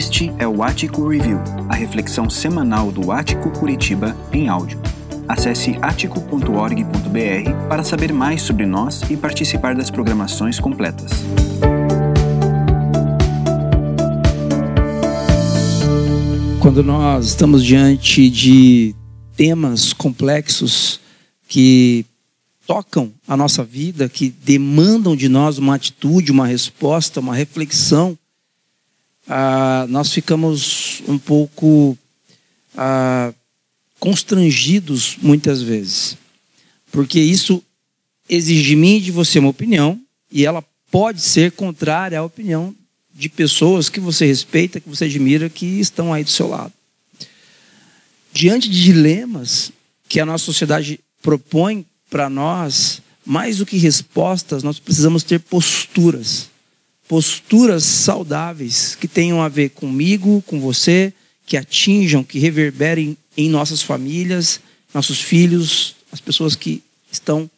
Este é o Ático Review, a reflexão semanal do Ático Curitiba em áudio. Acesse atico.org.br para saber mais sobre nós e participar das programações completas. Quando nós estamos diante de temas complexos que tocam a nossa vida, que demandam de nós uma atitude, uma resposta, uma reflexão, ah, nós ficamos um pouco ah, constrangidos muitas vezes. Porque isso exige de mim e de você uma opinião, e ela pode ser contrária à opinião de pessoas que você respeita, que você admira, que estão aí do seu lado. Diante de dilemas que a nossa sociedade propõe para nós, mais do que respostas, nós precisamos ter posturas. Posturas saudáveis que tenham a ver comigo, com você, que atinjam, que reverberem em nossas famílias, nossos filhos, as pessoas que estão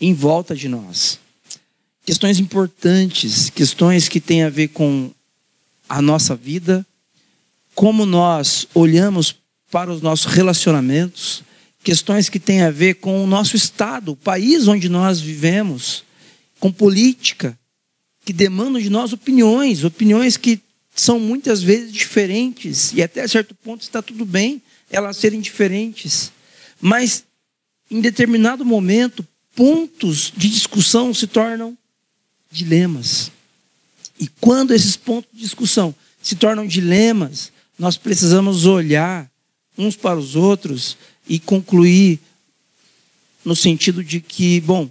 em volta de nós. Questões importantes, questões que têm a ver com a nossa vida, como nós olhamos para os nossos relacionamentos, questões que têm a ver com o nosso estado, o país onde nós vivemos, com política, que demandam de nós opiniões, opiniões que são muitas vezes diferentes, e até certo ponto está tudo bem elas serem diferentes. Mas, em determinado momento, pontos de discussão se tornam dilemas. E quando esses pontos de discussão se tornam dilemas, nós precisamos olhar uns para os outros e concluir no sentido de que, bom,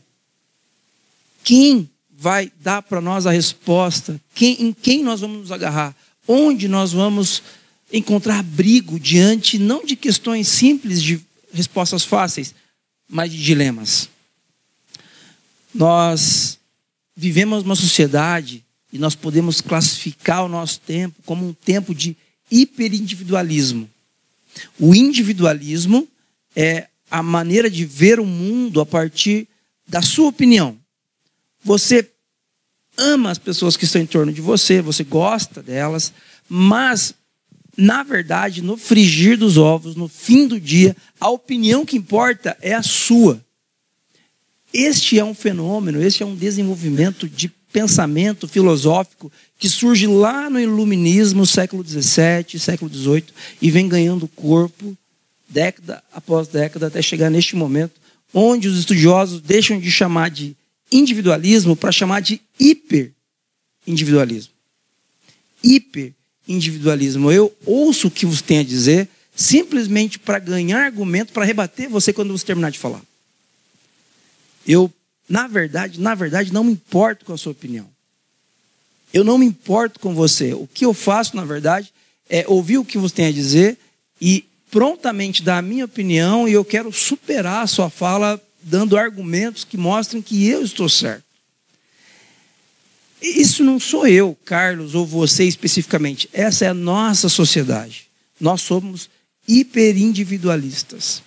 quem vai dar para nós a resposta? Quem, em quem nós vamos nos agarrar? Onde nós vamos encontrar abrigo diante não de questões simples de respostas fáceis, mas de dilemas? Nós vivemos uma sociedade e nós podemos classificar o nosso tempo como um tempo de hiperindividualismo. O individualismo é a maneira de ver o mundo a partir da sua opinião. Você ama as pessoas que estão em torno de você, você gosta delas, mas, na verdade, no frigir dos ovos, no fim do dia, a opinião que importa é a sua. Este é um fenômeno, este é um desenvolvimento de pensamento filosófico que surge lá no iluminismo, século XVII, século XVIII, e vem ganhando corpo década após década, até chegar neste momento, onde os estudiosos deixam de chamar de individualismo para chamar de hiperindividualismo. Hiperindividualismo. Eu ouço o que você tem a dizer simplesmente para ganhar argumento para rebater você quando você terminar de falar. Eu, na verdade, na verdade, não me importo com a sua opinião. Eu não me importo com você. O que eu faço, na verdade, é ouvir o que você tem a dizer e prontamente dar a minha opinião e eu quero superar a sua fala dando argumentos que mostrem que eu estou certo. Isso não sou eu, Carlos, ou você especificamente. Essa é a nossa sociedade. Nós somos hiperindividualistas.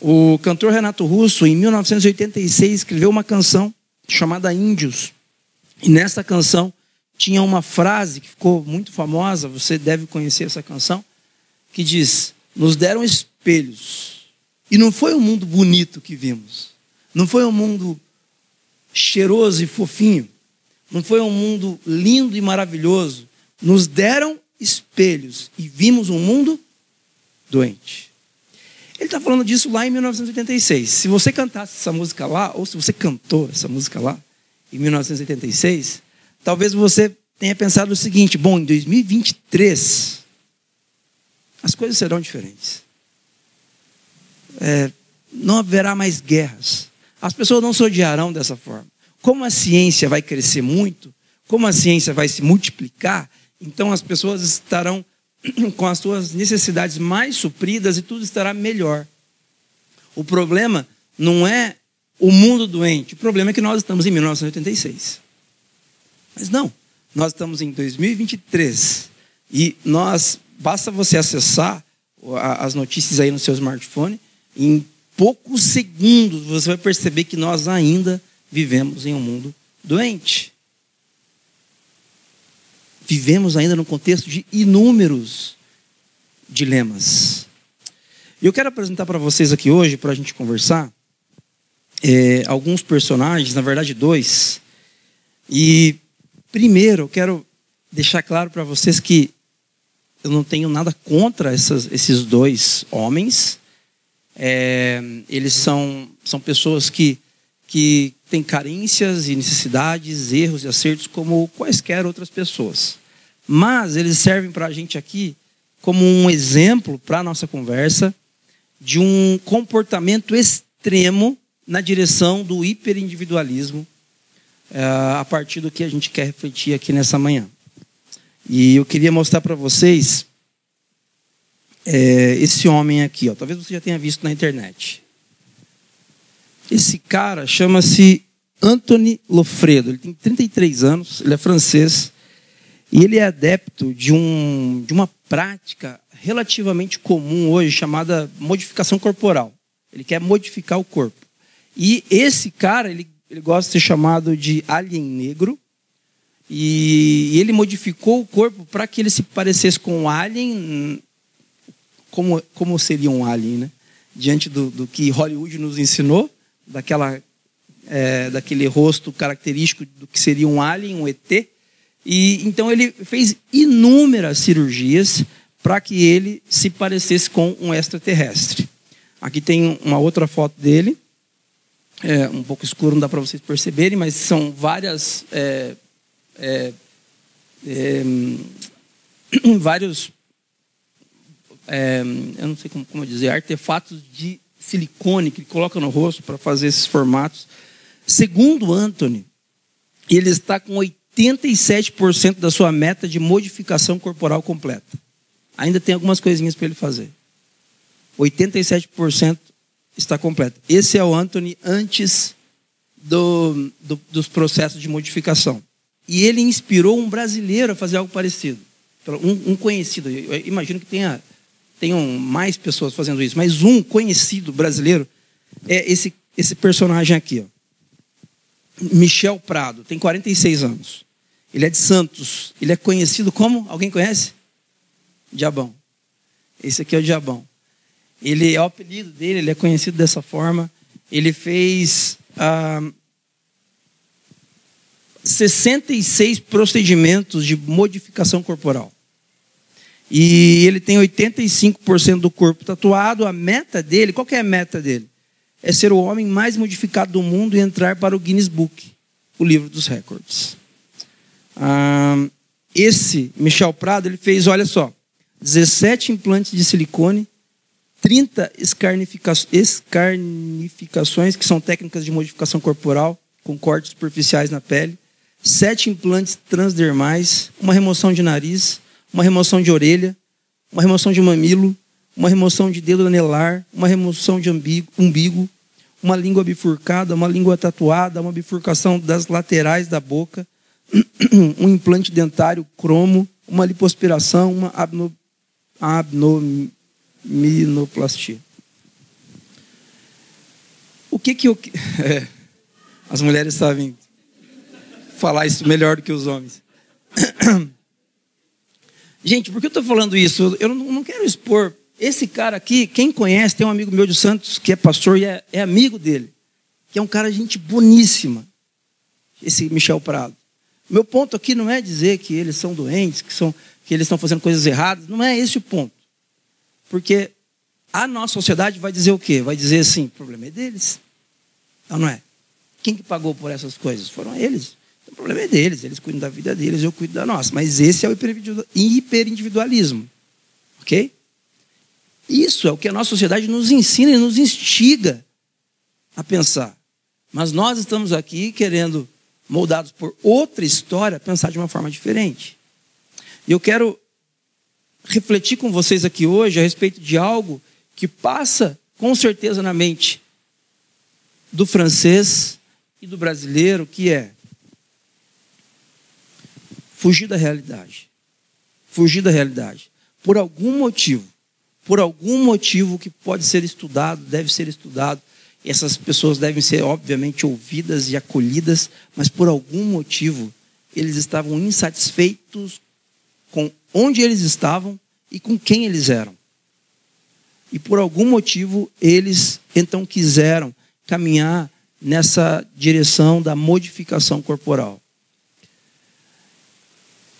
O cantor Renato Russo, em 1986, escreveu uma canção chamada Índios. E nessa canção tinha uma frase que ficou muito famosa, você deve conhecer essa canção, que diz: Nos deram espelhos. E não foi um mundo bonito que vimos. Não foi um mundo cheiroso e fofinho. Não foi um mundo lindo e maravilhoso. Nos deram espelhos e vimos um mundo doente. Ele está falando disso lá em 1986. Se você cantasse essa música lá, ou se você cantou essa música lá, em 1986, talvez você tenha pensado o seguinte: bom, em 2023, as coisas serão diferentes. É, não haverá mais guerras. As pessoas não se odiarão dessa forma. Como a ciência vai crescer muito, como a ciência vai se multiplicar, então as pessoas estarão com as suas necessidades mais supridas e tudo estará melhor. O problema não é o mundo doente, o problema é que nós estamos em 1986. Mas não, nós estamos em 2023 e nós basta você acessar as notícias aí no seu smartphone, em poucos segundos você vai perceber que nós ainda vivemos em um mundo doente. vivemos ainda num contexto de inúmeros dilemas. Eu quero apresentar para vocês aqui hoje, para a gente conversar, é, alguns personagens, na verdade dois. E primeiro eu quero deixar claro para vocês que eu não tenho nada contra essas, esses dois homens. É, eles são, são pessoas que, que têm carências e necessidades, erros e acertos como quaisquer outras pessoas. Mas eles servem para a gente aqui como um exemplo para a nossa conversa de um comportamento extremo na direção do hiperindividualismo, é, a partir do que a gente quer refletir aqui nessa manhã. E eu queria mostrar para vocês é, esse homem aqui. Ó. Talvez você já tenha visto na internet. Esse cara chama-se Anthony Lofredo. Ele tem 33 anos, ele é francês. E ele é adepto de, um, de uma prática relativamente comum hoje chamada modificação corporal. Ele quer modificar o corpo. E esse cara, ele, ele gosta de ser chamado de alien negro. E ele modificou o corpo para que ele se parecesse com um alien, como, como seria um alien, né? Diante do, do que Hollywood nos ensinou, daquela, é, daquele rosto característico do que seria um alien, um ET. E então ele fez inúmeras cirurgias para que ele se parecesse com um extraterrestre. Aqui tem uma outra foto dele, é, um pouco escuro, não dá para vocês perceberem, mas são várias é, é, é, vários, é, eu não sei como, como, dizer, artefatos de silicone que ele coloca no rosto para fazer esses formatos. Segundo Anthony, ele está com 87% da sua meta de modificação corporal completa. Ainda tem algumas coisinhas para ele fazer. 87% está completo. Esse é o Anthony antes do, do, dos processos de modificação. E ele inspirou um brasileiro a fazer algo parecido. Um, um conhecido. Eu imagino que tenha, tenham mais pessoas fazendo isso, mas um conhecido brasileiro é esse, esse personagem aqui. Ó. Michel Prado, tem 46 anos. Ele é de Santos. Ele é conhecido como? Alguém conhece? Diabão. Esse aqui é o Diabão. Ele é o apelido dele, ele é conhecido dessa forma. Ele fez ah, 66 procedimentos de modificação corporal. E ele tem 85% do corpo tatuado. A meta dele, qual é a meta dele? É ser o homem mais modificado do mundo e entrar para o Guinness Book, o livro dos recordes. Ah, esse Michel Prado, ele fez, olha só, 17 implantes de silicone, 30 escarnifica escarnificações, que são técnicas de modificação corporal, com cortes superficiais na pele, sete implantes transdermais, uma remoção de nariz, uma remoção de orelha, uma remoção de mamilo, uma remoção de dedo anelar, uma remoção de umbigo, uma língua bifurcada, uma língua tatuada, uma bifurcação das laterais da boca, um implante dentário cromo, uma lipoaspiração, uma abno, abnominoplastia. O que que eu... É, as mulheres sabem falar isso melhor do que os homens. Gente, por que eu estou falando isso? Eu não quero expor. Esse cara aqui, quem conhece, tem um amigo meu de Santos que é pastor e é, é amigo dele, que é um cara gente boníssima, esse Michel Prado. Meu ponto aqui não é dizer que eles são doentes, que, são, que eles estão fazendo coisas erradas, não é esse o ponto. Porque a nossa sociedade vai dizer o quê? Vai dizer assim, o problema é deles. Não, não é? Quem que pagou por essas coisas? Foram eles. O problema é deles, eles cuidam da vida deles, eu cuido da nossa. Mas esse é o hiperindividualismo. Ok? Isso é o que a nossa sociedade nos ensina e nos instiga a pensar. Mas nós estamos aqui querendo, moldados por outra história, pensar de uma forma diferente. E eu quero refletir com vocês aqui hoje a respeito de algo que passa com certeza na mente do francês e do brasileiro, que é fugir da realidade. Fugir da realidade. Por algum motivo. Por algum motivo que pode ser estudado, deve ser estudado. Essas pessoas devem ser, obviamente, ouvidas e acolhidas, mas por algum motivo eles estavam insatisfeitos com onde eles estavam e com quem eles eram. E por algum motivo eles então quiseram caminhar nessa direção da modificação corporal.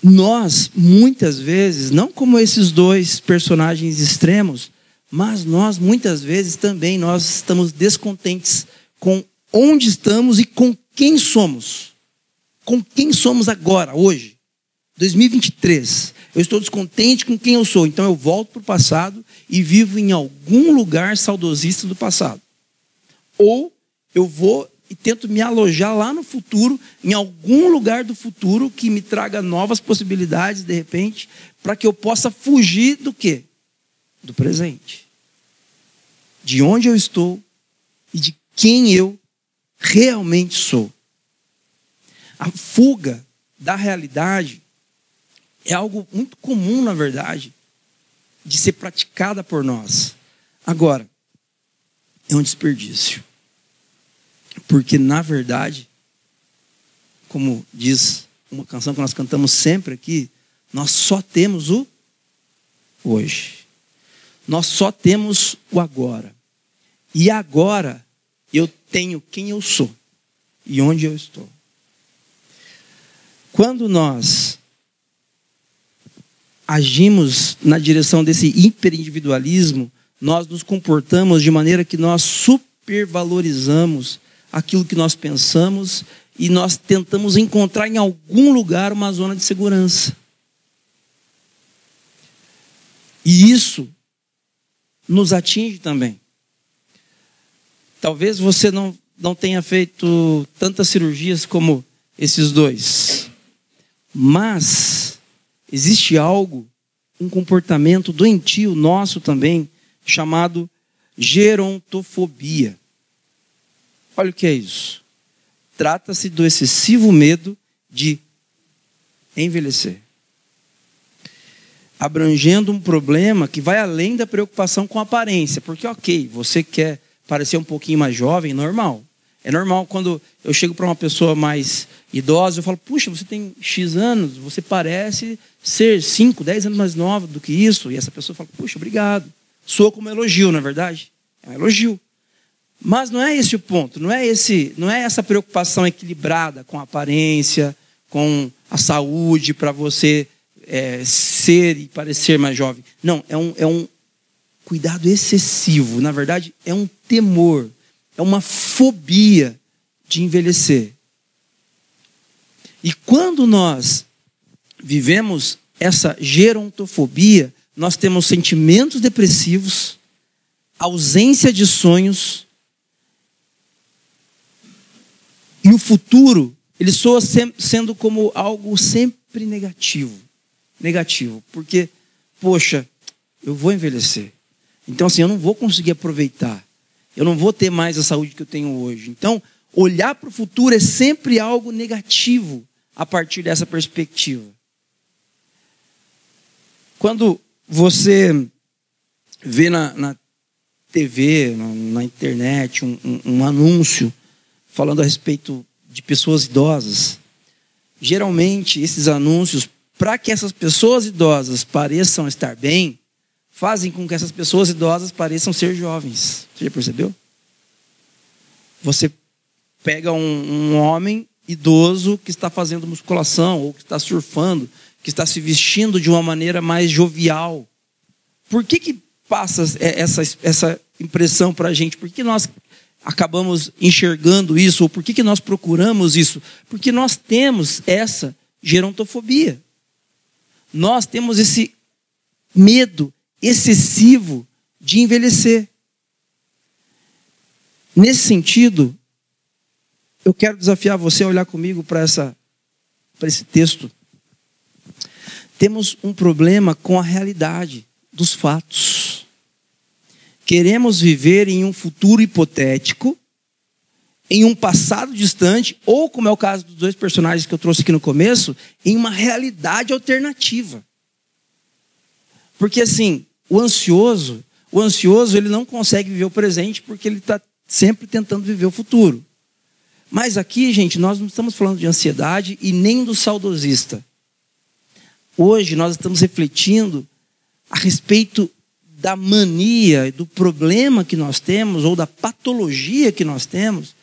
Nós, muitas vezes, não como esses dois personagens extremos, mas nós muitas vezes também nós estamos descontentes com onde estamos e com quem somos. Com quem somos agora, hoje. 2023. Eu estou descontente com quem eu sou, então eu volto para o passado e vivo em algum lugar saudosista do passado. Ou eu vou e tento me alojar lá no futuro, em algum lugar do futuro que me traga novas possibilidades, de repente, para que eu possa fugir do quê? Do presente. De onde eu estou e de quem eu realmente sou. A fuga da realidade é algo muito comum, na verdade, de ser praticada por nós. Agora, é um desperdício. Porque, na verdade, como diz uma canção que nós cantamos sempre aqui, nós só temos o hoje. Nós só temos o agora. E agora eu tenho quem eu sou e onde eu estou. Quando nós agimos na direção desse hiperindividualismo, nós nos comportamos de maneira que nós supervalorizamos aquilo que nós pensamos e nós tentamos encontrar em algum lugar uma zona de segurança. E isso nos atinge também. Talvez você não, não tenha feito tantas cirurgias como esses dois, mas existe algo, um comportamento doentio nosso também, chamado gerontofobia. Olha o que é isso. Trata-se do excessivo medo de envelhecer. Abrangendo um problema que vai além da preocupação com aparência. Porque, ok, você quer parecer um pouquinho mais jovem, normal. É normal quando eu chego para uma pessoa mais idosa, eu falo, puxa, você tem X anos, você parece ser 5, 10 anos mais nova do que isso. E essa pessoa fala, puxa, obrigado. Soa como elogio, na é verdade? É um elogio. Mas não é esse o ponto, não é, esse, não é essa preocupação equilibrada com a aparência, com a saúde, para você é, ser e parecer mais jovem. Não, é um, é um cuidado excessivo. Na verdade, é um temor, é uma fobia de envelhecer. E quando nós vivemos essa gerontofobia, nós temos sentimentos depressivos, ausência de sonhos, e o futuro, ele soa sendo como algo sempre negativo. Negativo, porque, poxa, eu vou envelhecer. Então, assim, eu não vou conseguir aproveitar. Eu não vou ter mais a saúde que eu tenho hoje. Então, olhar para o futuro é sempre algo negativo a partir dessa perspectiva. Quando você vê na, na TV, na, na internet, um, um, um anúncio falando a respeito de pessoas idosas, geralmente esses anúncios, para que essas pessoas idosas pareçam estar bem, fazem com que essas pessoas idosas pareçam ser jovens. Você já percebeu? Você pega um, um homem idoso que está fazendo musculação ou que está surfando, que está se vestindo de uma maneira mais jovial. Por que, que passa essa, essa impressão para a gente? Por que nós acabamos enxergando isso? Ou por que, que nós procuramos isso? Porque nós temos essa gerontofobia. Nós temos esse medo excessivo de envelhecer. Nesse sentido, eu quero desafiar você a olhar comigo para essa para esse texto. Temos um problema com a realidade dos fatos. Queremos viver em um futuro hipotético, em um passado distante, ou, como é o caso dos dois personagens que eu trouxe aqui no começo, em uma realidade alternativa. Porque assim, o ansioso, o ansioso ele não consegue viver o presente porque ele está sempre tentando viver o futuro. Mas aqui, gente, nós não estamos falando de ansiedade e nem do saudosista. hoje nós estamos refletindo a respeito da mania, do problema que nós temos, ou da patologia que nós temos,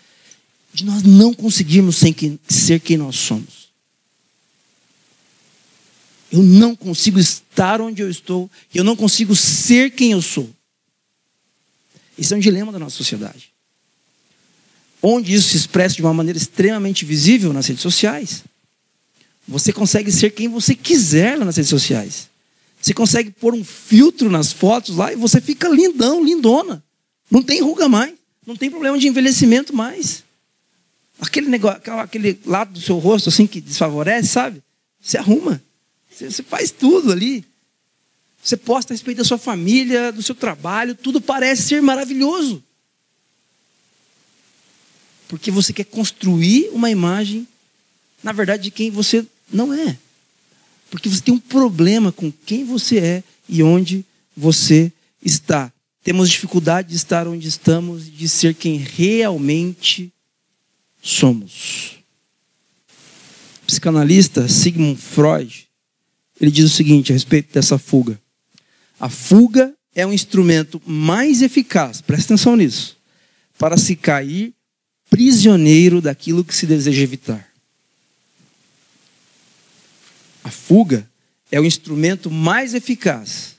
de nós não conseguirmos ser quem nós somos. Eu não consigo estar onde eu estou, eu não consigo ser quem eu sou. Esse é um dilema da nossa sociedade. Onde isso se expressa de uma maneira extremamente visível nas redes sociais. Você consegue ser quem você quiser nas redes sociais. Você consegue pôr um filtro nas fotos lá e você fica lindão, lindona. Não tem ruga mais. Não tem problema de envelhecimento mais. Aquele negócio, aquele lado do seu rosto assim que desfavorece, sabe? Você arruma. Você faz tudo ali. Você posta a respeito da sua família, do seu trabalho, tudo parece ser maravilhoso. Porque você quer construir uma imagem, na verdade, de quem você não é. Porque você tem um problema com quem você é e onde você está. Temos dificuldade de estar onde estamos e de ser quem realmente somos. O psicanalista Sigmund Freud, ele diz o seguinte a respeito dessa fuga. A fuga é um instrumento mais eficaz, presta atenção nisso, para se cair prisioneiro daquilo que se deseja evitar. A fuga é o instrumento mais eficaz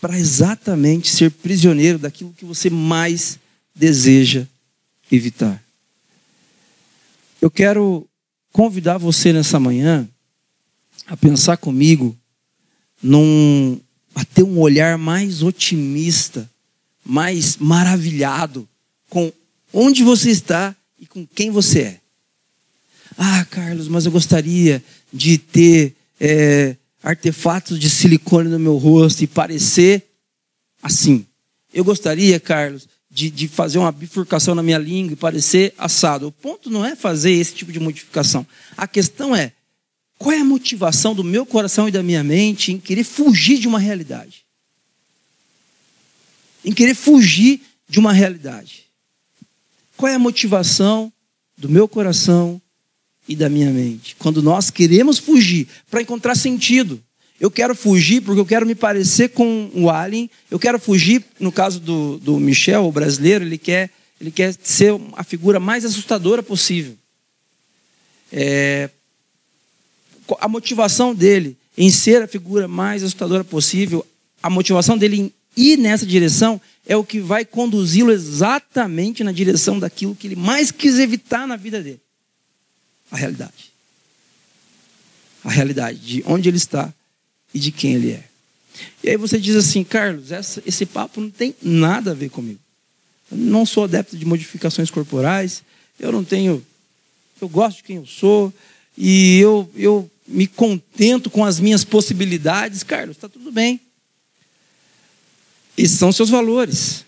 para exatamente ser prisioneiro daquilo que você mais deseja evitar. Eu quero convidar você nessa manhã a pensar comigo num a ter um olhar mais otimista, mais maravilhado com onde você está e com quem você é. Ah, Carlos, mas eu gostaria de ter é, artefatos de silicone no meu rosto e parecer assim. Eu gostaria, Carlos, de, de, fazer uma bifurcação na minha língua e parecer assado. O ponto não é fazer esse tipo de modificação. A questão é qual é a motivação do meu coração e da minha mente em querer fugir de uma realidade? Em querer fugir de uma realidade. Qual é a motivação do meu coração e da minha mente. Quando nós queremos fugir para encontrar sentido. Eu quero fugir porque eu quero me parecer com o Alien. Eu quero fugir, no caso do, do Michel, o brasileiro, ele quer, ele quer ser a figura mais assustadora possível. É, a motivação dele em ser a figura mais assustadora possível, a motivação dele em ir nessa direção é o que vai conduzi-lo exatamente na direção daquilo que ele mais quis evitar na vida dele a realidade. A realidade de onde ele está e de quem ele é. E aí você diz assim, Carlos, essa, esse papo não tem nada a ver comigo. Eu não sou adepto de modificações corporais, eu não tenho. Eu gosto de quem eu sou, e eu, eu me contento com as minhas possibilidades. Carlos, está tudo bem. Esses são seus valores.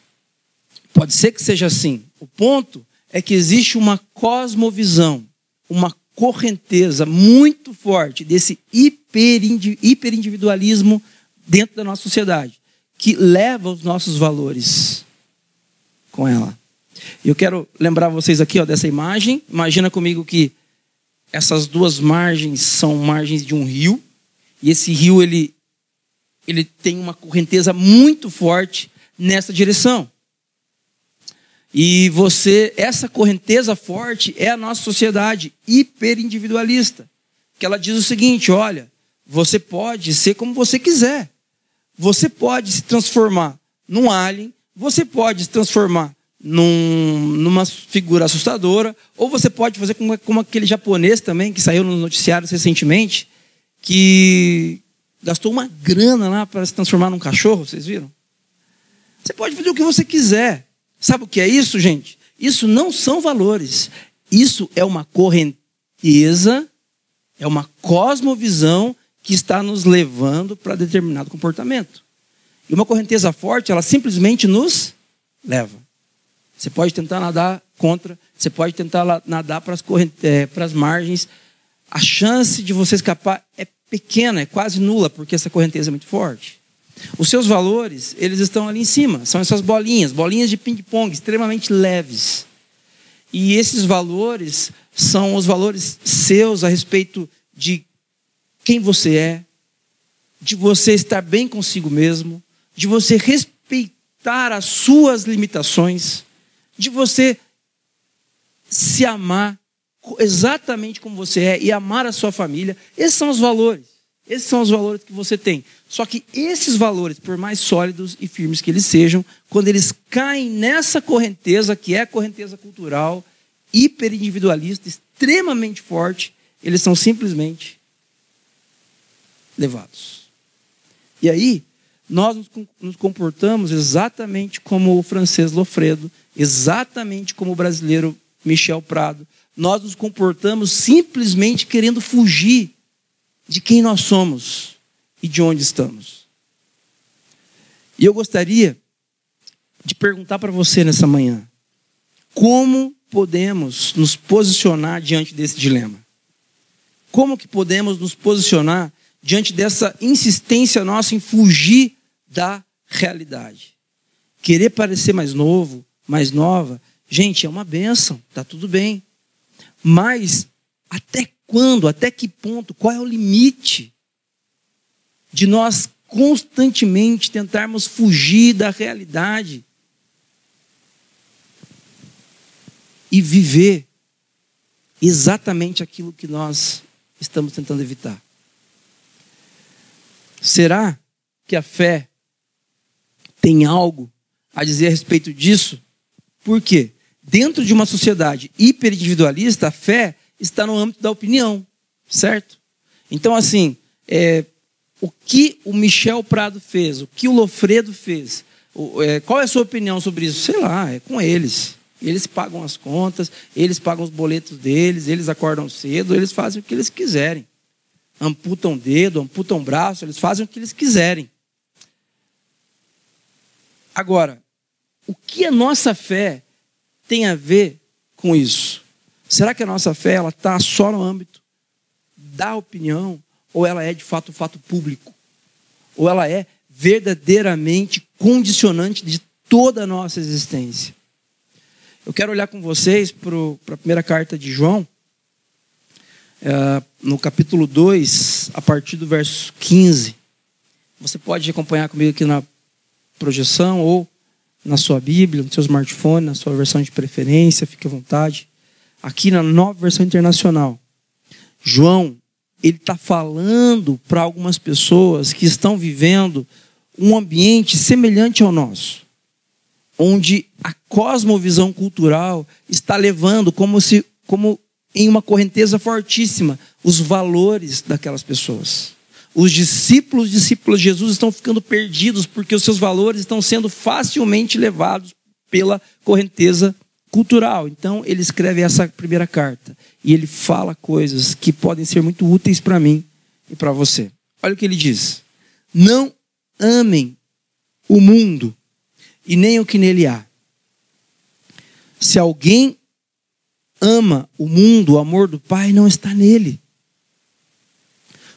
Pode ser que seja assim. O ponto é que existe uma cosmovisão uma correnteza muito forte desse hiperindividualismo dentro da nossa sociedade, que leva os nossos valores com ela. Eu quero lembrar vocês aqui ó, dessa imagem. Imagina comigo que essas duas margens são margens de um rio, e esse rio ele, ele tem uma correnteza muito forte nessa direção. E você, essa correnteza forte é a nossa sociedade hiperindividualista, que ela diz o seguinte: olha, você pode ser como você quiser. Você pode se transformar num alien, você pode se transformar num, numa figura assustadora, ou você pode fazer como, como aquele japonês também, que saiu nos noticiários recentemente, que gastou uma grana lá para se transformar num cachorro, vocês viram? Você pode fazer o que você quiser. Sabe o que é isso, gente? Isso não são valores. Isso é uma correnteza, é uma cosmovisão que está nos levando para determinado comportamento. E uma correnteza forte, ela simplesmente nos leva. Você pode tentar nadar contra, você pode tentar nadar para as, é, para as margens. A chance de você escapar é pequena, é quase nula, porque essa correnteza é muito forte. Os seus valores, eles estão ali em cima, são essas bolinhas, bolinhas de ping-pong, extremamente leves. E esses valores são os valores seus a respeito de quem você é, de você estar bem consigo mesmo, de você respeitar as suas limitações, de você se amar exatamente como você é e amar a sua família. Esses são os valores. Esses são os valores que você tem. Só que esses valores, por mais sólidos e firmes que eles sejam, quando eles caem nessa correnteza, que é a correnteza cultural, hiperindividualista, extremamente forte, eles são simplesmente levados. E aí, nós nos comportamos exatamente como o francês Lofredo, exatamente como o brasileiro Michel Prado. Nós nos comportamos simplesmente querendo fugir de quem nós somos e de onde estamos. E eu gostaria de perguntar para você nessa manhã: como podemos nos posicionar diante desse dilema? Como que podemos nos posicionar diante dessa insistência nossa em fugir da realidade? Querer parecer mais novo, mais nova, gente, é uma benção, tá tudo bem. Mas até quando, até que ponto, qual é o limite de nós constantemente tentarmos fugir da realidade e viver exatamente aquilo que nós estamos tentando evitar? Será que a fé tem algo a dizer a respeito disso? Por quê? Dentro de uma sociedade hiperindividualista, a fé está no âmbito da opinião, certo? Então, assim, é, o que o Michel Prado fez, o que o Lofredo fez, o, é, qual é a sua opinião sobre isso? Sei lá, é com eles. Eles pagam as contas, eles pagam os boletos deles, eles acordam cedo, eles fazem o que eles quiserem. Amputam dedo, amputam braço, eles fazem o que eles quiserem. Agora, o que a nossa fé tem a ver com isso? Será que a nossa fé ela está só no âmbito da opinião ou ela é de fato um fato público? Ou ela é verdadeiramente condicionante de toda a nossa existência? Eu quero olhar com vocês para a primeira carta de João, é, no capítulo 2, a partir do verso 15. Você pode acompanhar comigo aqui na projeção ou na sua Bíblia, no seu smartphone, na sua versão de preferência, fique à vontade. Aqui na nova versão internacional, João, ele está falando para algumas pessoas que estão vivendo um ambiente semelhante ao nosso, onde a cosmovisão cultural está levando como se como em uma correnteza fortíssima os valores daquelas pessoas. Os discípulos, discípulos de Jesus estão ficando perdidos porque os seus valores estão sendo facilmente levados pela correnteza cultural. Então, ele escreve essa primeira carta e ele fala coisas que podem ser muito úteis para mim e para você. Olha o que ele diz: Não amem o mundo e nem o que nele há. Se alguém ama o mundo, o amor do Pai não está nele.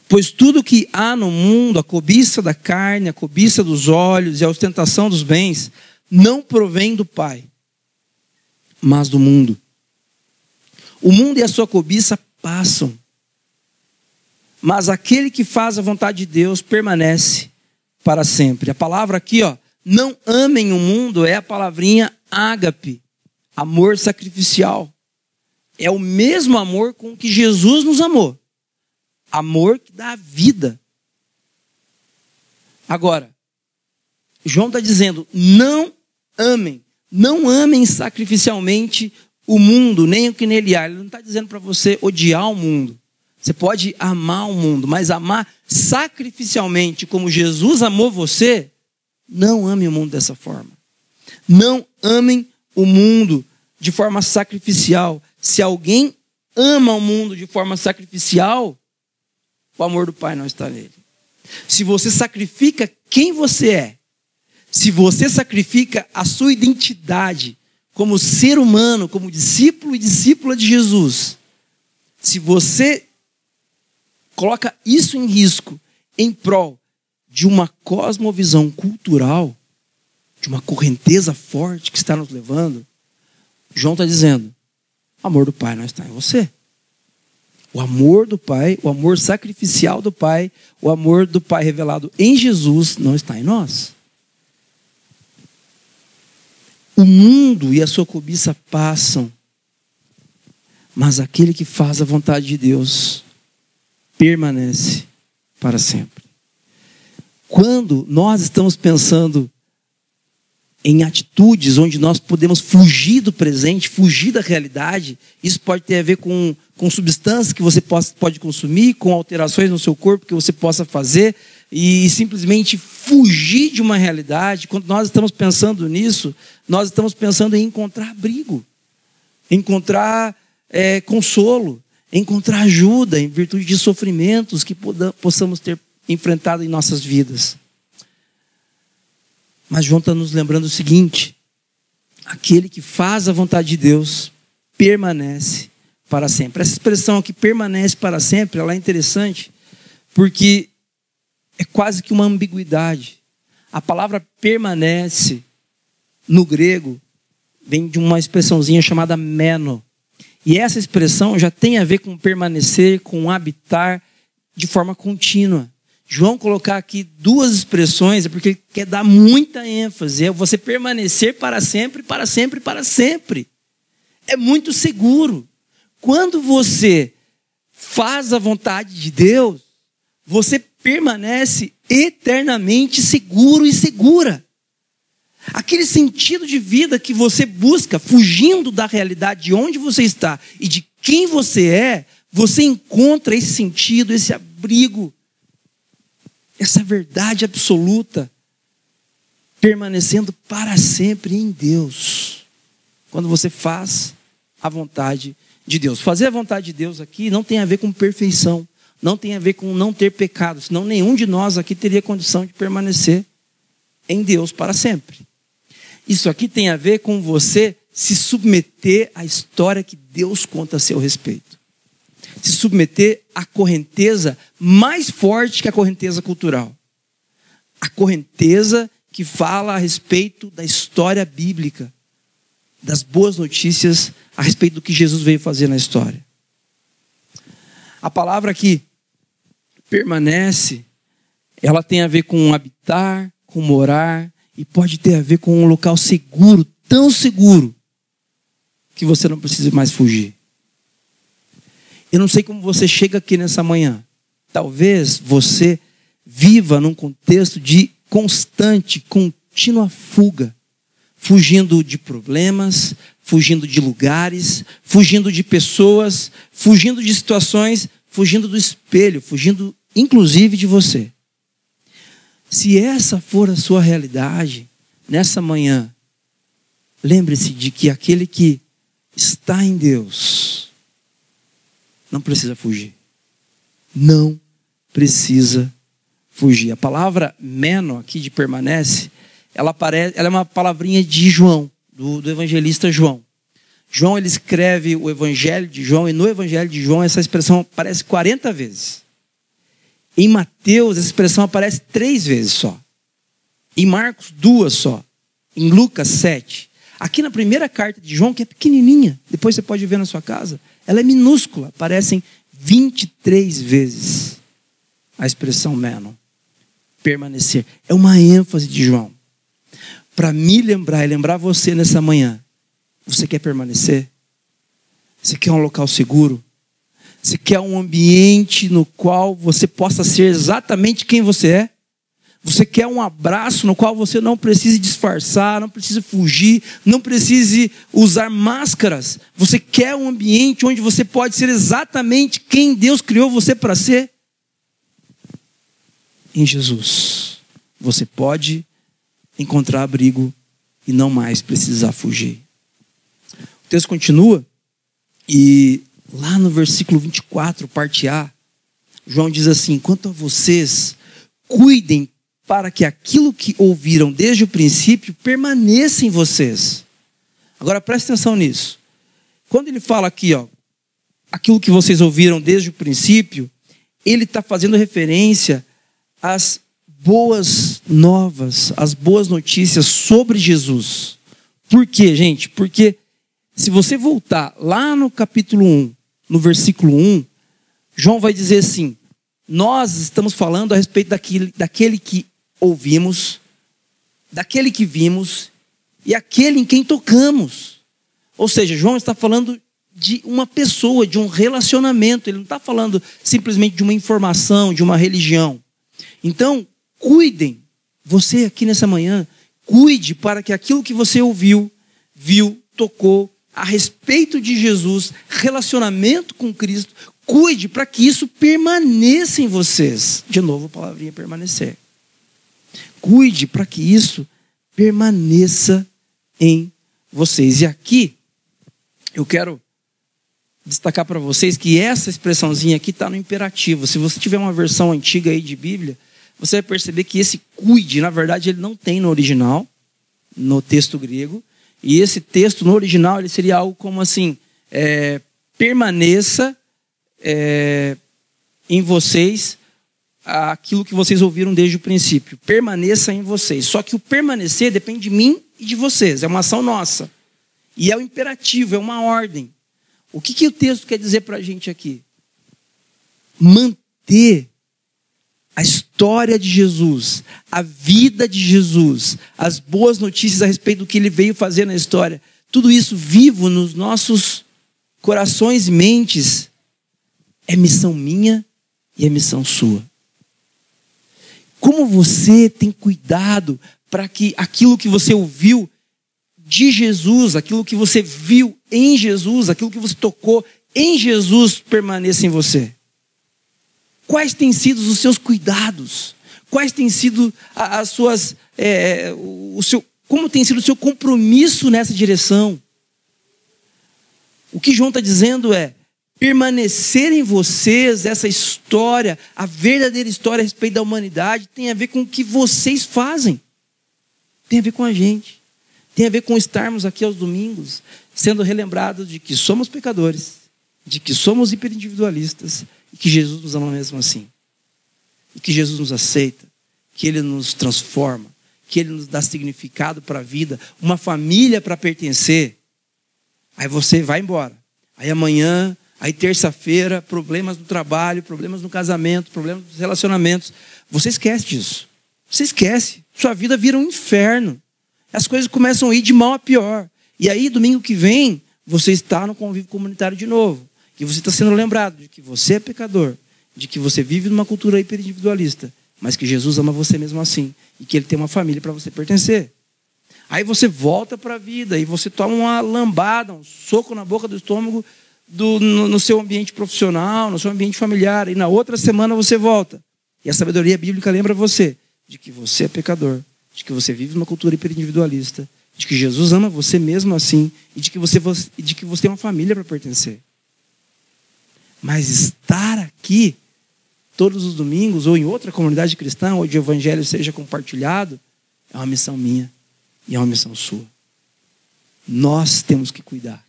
Pois tudo que há no mundo, a cobiça da carne, a cobiça dos olhos e a ostentação dos bens, não provém do Pai, mas do mundo. O mundo e a sua cobiça passam, mas aquele que faz a vontade de Deus permanece para sempre. A palavra aqui, ó, não amem o mundo, é a palavrinha ágape, amor sacrificial. É o mesmo amor com que Jesus nos amou. Amor que dá vida. Agora, João está dizendo: não amem, não amem sacrificialmente o mundo, nem o que nele há. Ele não está dizendo para você odiar o mundo. Você pode amar o mundo, mas amar sacrificialmente, como Jesus amou você, não ame o mundo dessa forma. Não amem o mundo de forma sacrificial. Se alguém ama o mundo de forma sacrificial, o amor do Pai não está nele. Se você sacrifica quem você é, se você sacrifica a sua identidade como ser humano, como discípulo e discípula de Jesus, se você coloca isso em risco em prol de uma cosmovisão cultural, de uma correnteza forte que está nos levando, João está dizendo: o amor do Pai não está em você. O amor do Pai, o amor sacrificial do Pai, o amor do Pai revelado em Jesus não está em nós. O mundo e a sua cobiça passam, mas aquele que faz a vontade de Deus permanece para sempre. Quando nós estamos pensando em atitudes onde nós podemos fugir do presente, fugir da realidade. Isso pode ter a ver com, com substâncias que você possa, pode consumir, com alterações no seu corpo que você possa fazer, e simplesmente fugir de uma realidade. Quando nós estamos pensando nisso, nós estamos pensando em encontrar abrigo, encontrar é, consolo, encontrar ajuda em virtude de sofrimentos que possamos ter enfrentado em nossas vidas. Mas João está nos lembrando o seguinte: aquele que faz a vontade de Deus permanece para sempre. Essa expressão aqui, permanece para sempre, ela é interessante, porque é quase que uma ambiguidade. A palavra permanece, no grego, vem de uma expressãozinha chamada meno. E essa expressão já tem a ver com permanecer, com habitar de forma contínua. João colocar aqui duas expressões é porque ele quer dar muita ênfase. É você permanecer para sempre, para sempre, para sempre. É muito seguro. Quando você faz a vontade de Deus, você permanece eternamente seguro e segura. Aquele sentido de vida que você busca, fugindo da realidade de onde você está e de quem você é, você encontra esse sentido, esse abrigo essa verdade absoluta, permanecendo para sempre em Deus. Quando você faz a vontade de Deus. Fazer a vontade de Deus aqui não tem a ver com perfeição, não tem a ver com não ter pecado, senão nenhum de nós aqui teria condição de permanecer em Deus para sempre. Isso aqui tem a ver com você se submeter à história que Deus conta a seu respeito se submeter à correnteza mais forte que a correnteza cultural. A correnteza que fala a respeito da história bíblica, das boas notícias a respeito do que Jesus veio fazer na história. A palavra que permanece, ela tem a ver com habitar, com morar e pode ter a ver com um local seguro, tão seguro que você não precisa mais fugir. Eu não sei como você chega aqui nessa manhã. Talvez você viva num contexto de constante, contínua fuga, fugindo de problemas, fugindo de lugares, fugindo de pessoas, fugindo de situações, fugindo do espelho, fugindo inclusive de você. Se essa for a sua realidade, nessa manhã, lembre-se de que aquele que está em Deus, não precisa fugir. Não precisa fugir. A palavra meno aqui de permanece, ela, aparece, ela é uma palavrinha de João, do, do evangelista João. João ele escreve o evangelho de João e no evangelho de João essa expressão aparece 40 vezes. Em Mateus essa expressão aparece três vezes só. Em Marcos duas só. Em Lucas sete. Aqui na primeira carta de João, que é pequenininha, depois você pode ver na sua casa, ela é minúscula, aparecem 23 vezes a expressão meno, permanecer. É uma ênfase de João. Para me lembrar e lembrar você nessa manhã, você quer permanecer? Você quer um local seguro? Você quer um ambiente no qual você possa ser exatamente quem você é? Você quer um abraço no qual você não precise disfarçar, não precise fugir, não precise usar máscaras. Você quer um ambiente onde você pode ser exatamente quem Deus criou você para ser? Em Jesus. Você pode encontrar abrigo e não mais precisar fugir. O texto continua e lá no versículo 24, parte A, João diz assim: Quanto a vocês, cuidem para que aquilo que ouviram desde o princípio permaneça em vocês. Agora preste atenção nisso. Quando ele fala aqui, ó, aquilo que vocês ouviram desde o princípio, ele está fazendo referência às boas novas, às boas notícias sobre Jesus. Por quê, gente? Porque se você voltar lá no capítulo 1, no versículo 1, João vai dizer assim: nós estamos falando a respeito daquele, daquele que ouvimos, daquele que vimos e aquele em quem tocamos. Ou seja, João está falando de uma pessoa, de um relacionamento. Ele não está falando simplesmente de uma informação, de uma religião. Então, cuidem, você aqui nessa manhã, cuide para que aquilo que você ouviu, viu, tocou a respeito de Jesus, relacionamento com Cristo, cuide para que isso permaneça em vocês. De novo, a palavrinha permanecer. Cuide para que isso permaneça em vocês. E aqui, eu quero destacar para vocês que essa expressãozinha aqui está no imperativo. Se você tiver uma versão antiga aí de Bíblia, você vai perceber que esse cuide, na verdade, ele não tem no original, no texto grego. E esse texto no original ele seria algo como assim: é, permaneça é, em vocês aquilo que vocês ouviram desde o princípio. Permaneça em vocês. Só que o permanecer depende de mim e de vocês. É uma ação nossa. E é o imperativo, é uma ordem. O que, que o texto quer dizer para a gente aqui? Manter a história de Jesus, a vida de Jesus, as boas notícias a respeito do que ele veio fazer na história, tudo isso vivo nos nossos corações e mentes, é missão minha e é missão sua. Como você tem cuidado para que aquilo que você ouviu de Jesus, aquilo que você viu em Jesus, aquilo que você tocou em Jesus permaneça em você? Quais têm sido os seus cuidados? Quais têm sido as suas, é, o seu, como tem sido o seu compromisso nessa direção? O que João está dizendo é permanecer em vocês essa história, a verdadeira história a respeito da humanidade, tem a ver com o que vocês fazem, tem a ver com a gente. Tem a ver com estarmos aqui aos domingos, sendo relembrados de que somos pecadores, de que somos hiperindividualistas e que Jesus nos ama mesmo assim. E que Jesus nos aceita, que Ele nos transforma, que Ele nos dá significado para a vida, uma família para pertencer. Aí você vai embora. Aí amanhã, aí terça-feira, problemas no trabalho, problemas no casamento, problemas nos relacionamentos. Você esquece disso. Você esquece. Sua vida vira um inferno as coisas começam a ir de mal a pior. E aí, domingo que vem, você está no convívio comunitário de novo. E você está sendo lembrado de que você é pecador, de que você vive numa cultura hiperindividualista, mas que Jesus ama você mesmo assim e que Ele tem uma família para você pertencer. Aí você volta para a vida e você toma uma lambada, um soco na boca do estômago do, no, no seu ambiente profissional, no seu ambiente familiar. E na outra semana você volta. E a sabedoria bíblica lembra você de que você é pecador, de que você vive numa cultura hiperindividualista, de que Jesus ama você mesmo assim e de que você, de que você tem uma família para pertencer. Mas estar aqui todos os domingos ou em outra comunidade cristã onde o evangelho seja compartilhado é uma missão minha e é uma missão sua. Nós temos que cuidar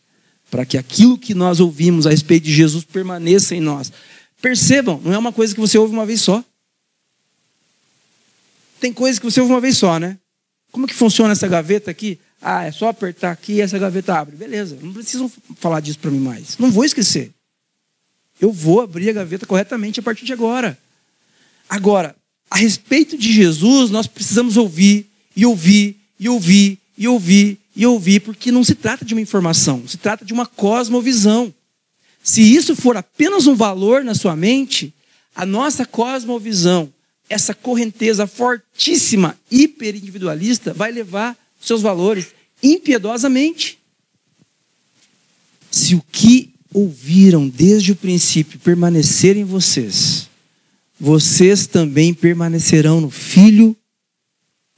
para que aquilo que nós ouvimos a respeito de Jesus permaneça em nós. Percebam, não é uma coisa que você ouve uma vez só tem coisas que você ouve uma vez só, né? Como que funciona essa gaveta aqui? Ah, é só apertar aqui e essa gaveta abre. Beleza, não precisam falar disso para mim mais. Não vou esquecer. Eu vou abrir a gaveta corretamente a partir de agora. Agora, a respeito de Jesus, nós precisamos ouvir e ouvir e ouvir e ouvir e ouvir, porque não se trata de uma informação, se trata de uma cosmovisão. Se isso for apenas um valor na sua mente, a nossa cosmovisão essa correnteza fortíssima, hiperindividualista, vai levar seus valores impiedosamente. Se o que ouviram desde o princípio permanecer em vocês, vocês também permanecerão no Filho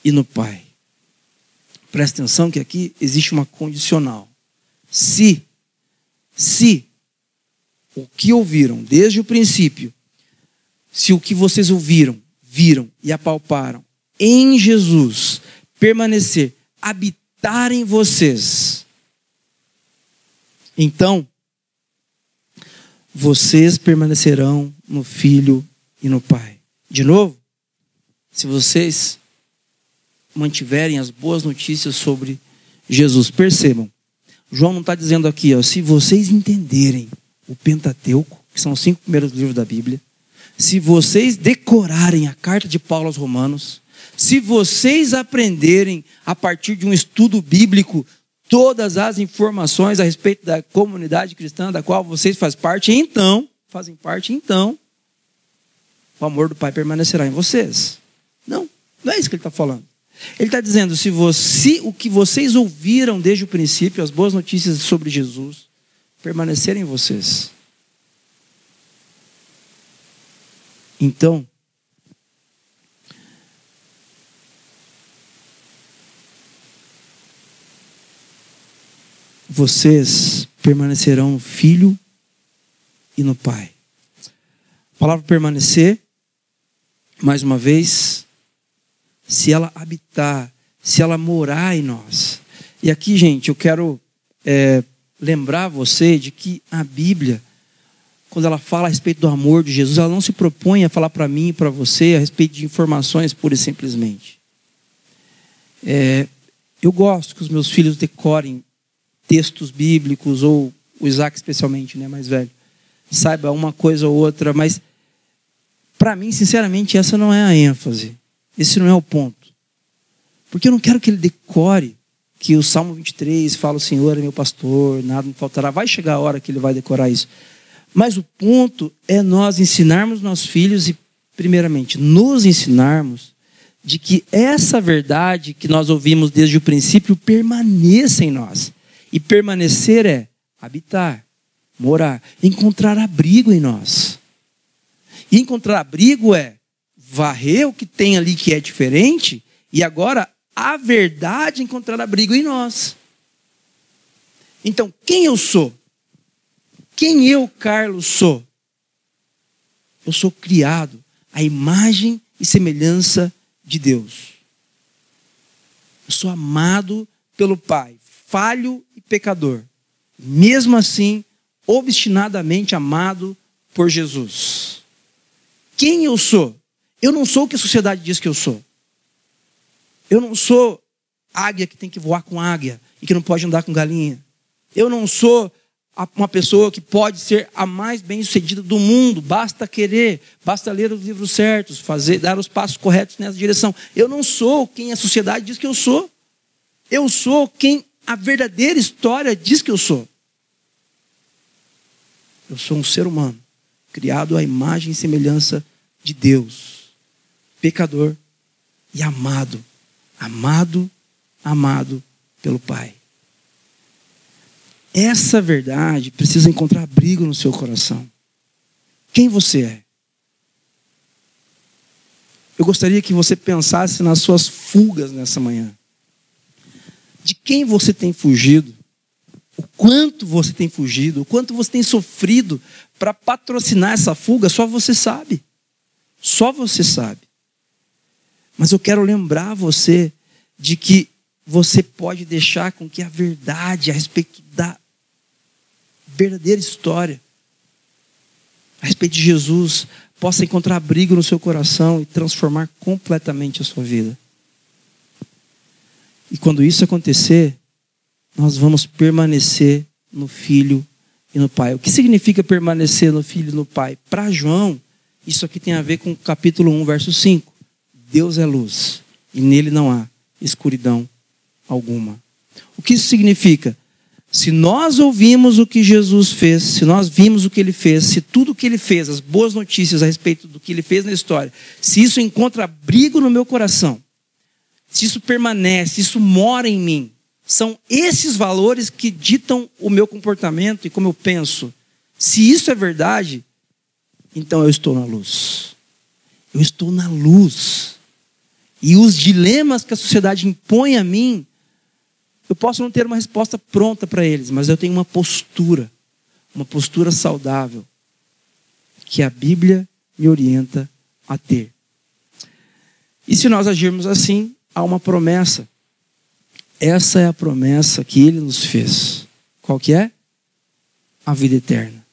e no Pai. Presta atenção que aqui existe uma condicional. Se, se o que ouviram desde o princípio, se o que vocês ouviram viram e apalparam em Jesus permanecer, habitar em vocês, então vocês permanecerão no Filho e no Pai. De novo, se vocês mantiverem as boas notícias sobre Jesus, percebam, João não está dizendo aqui, ó, se vocês entenderem o Pentateuco, que são os cinco primeiros livros da Bíblia, se vocês decorarem a carta de Paulo aos Romanos, se vocês aprenderem a partir de um estudo bíblico todas as informações a respeito da comunidade cristã da qual vocês fazem parte, então, fazem parte, então, o amor do Pai permanecerá em vocês. Não, não é isso que ele está falando. Ele está dizendo: se você, o que vocês ouviram desde o princípio, as boas notícias sobre Jesus, permanecerem em vocês. Então, vocês permanecerão no Filho e no Pai. A palavra permanecer, mais uma vez, se ela habitar, se ela morar em nós. E aqui, gente, eu quero é, lembrar você de que a Bíblia, quando ela fala a respeito do amor de Jesus, ela não se propõe a falar para mim e para você a respeito de informações pura e simplesmente. É, eu gosto que os meus filhos decorem textos bíblicos, ou o Isaac especialmente, né, mais velho, saiba uma coisa ou outra, mas para mim, sinceramente, essa não é a ênfase. Esse não é o ponto. Porque eu não quero que ele decore que o Salmo 23 fala: O Senhor é meu pastor, nada me faltará. Vai chegar a hora que ele vai decorar isso. Mas o ponto é nós ensinarmos nossos filhos e, primeiramente, nos ensinarmos de que essa verdade que nós ouvimos desde o princípio permaneça em nós. E permanecer é habitar, morar, encontrar abrigo em nós. E encontrar abrigo é varrer o que tem ali que é diferente e agora a verdade encontrar abrigo em nós. Então, quem eu sou? Quem eu, Carlos, sou? Eu sou criado à imagem e semelhança de Deus. Eu sou amado pelo Pai, falho e pecador. Mesmo assim, obstinadamente amado por Jesus. Quem eu sou? Eu não sou o que a sociedade diz que eu sou. Eu não sou águia que tem que voar com águia e que não pode andar com galinha. Eu não sou uma pessoa que pode ser a mais bem-sucedida do mundo. Basta querer, basta ler os livros certos, fazer, dar os passos corretos nessa direção. Eu não sou quem a sociedade diz que eu sou. Eu sou quem a verdadeira história diz que eu sou. Eu sou um ser humano, criado à imagem e semelhança de Deus, pecador e amado, amado, amado pelo Pai. Essa verdade precisa encontrar abrigo no seu coração. Quem você é? Eu gostaria que você pensasse nas suas fugas nessa manhã de quem você tem fugido, o quanto você tem fugido, o quanto você tem sofrido para patrocinar essa fuga, só você sabe. Só você sabe. Mas eu quero lembrar você de que você pode deixar com que a verdade a respeito da verdadeira história, a respeito de Jesus, possa encontrar abrigo no seu coração e transformar completamente a sua vida. E quando isso acontecer, nós vamos permanecer no Filho e no Pai. O que significa permanecer no Filho e no Pai? Para João, isso aqui tem a ver com o capítulo 1, verso 5. Deus é luz e nele não há escuridão alguma. O que isso significa? Se nós ouvimos o que Jesus fez, se nós vimos o que ele fez, se tudo o que ele fez, as boas notícias a respeito do que ele fez na história, se isso encontra abrigo no meu coração, se isso permanece, isso mora em mim, são esses valores que ditam o meu comportamento e como eu penso. Se isso é verdade, então eu estou na luz. Eu estou na luz. E os dilemas que a sociedade impõe a mim, eu posso não ter uma resposta pronta para eles, mas eu tenho uma postura, uma postura saudável, que a Bíblia me orienta a ter. E se nós agirmos assim, há uma promessa. Essa é a promessa que ele nos fez. Qual que é? A vida eterna.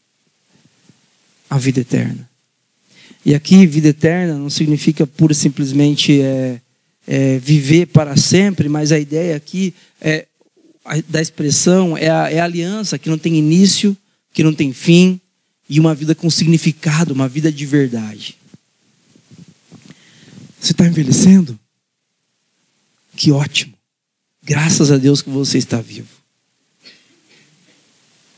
A vida eterna. E aqui, vida eterna não significa pura e simplesmente é, é, viver para sempre, mas a ideia aqui é, da expressão é a, é a aliança que não tem início, que não tem fim, e uma vida com significado, uma vida de verdade. Você está envelhecendo? Que ótimo. Graças a Deus que você está vivo.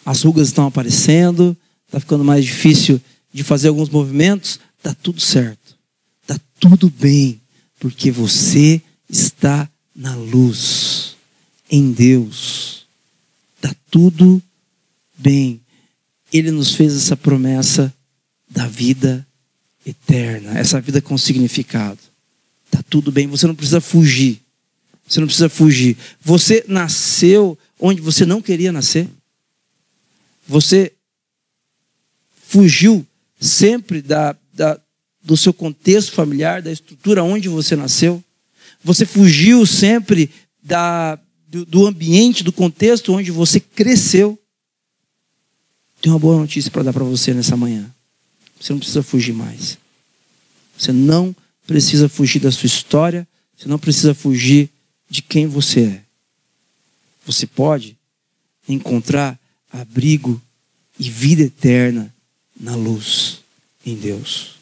As rugas estão aparecendo, está ficando mais difícil de fazer alguns movimentos, está tudo certo. Está tudo bem, porque você está na luz, em Deus. Está tudo bem. Ele nos fez essa promessa da vida eterna, essa vida com significado. Está tudo bem, você não precisa fugir. Você não precisa fugir. Você nasceu onde você não queria nascer. Você fugiu sempre da, da, do seu contexto familiar, da estrutura onde você nasceu. Você fugiu sempre da, do, do ambiente, do contexto onde você cresceu. Tenho uma boa notícia para dar para você nessa manhã. Você não precisa fugir mais. Você não precisa fugir da sua história. Você não precisa fugir de quem você é. Você pode encontrar abrigo e vida eterna na luz em Deus.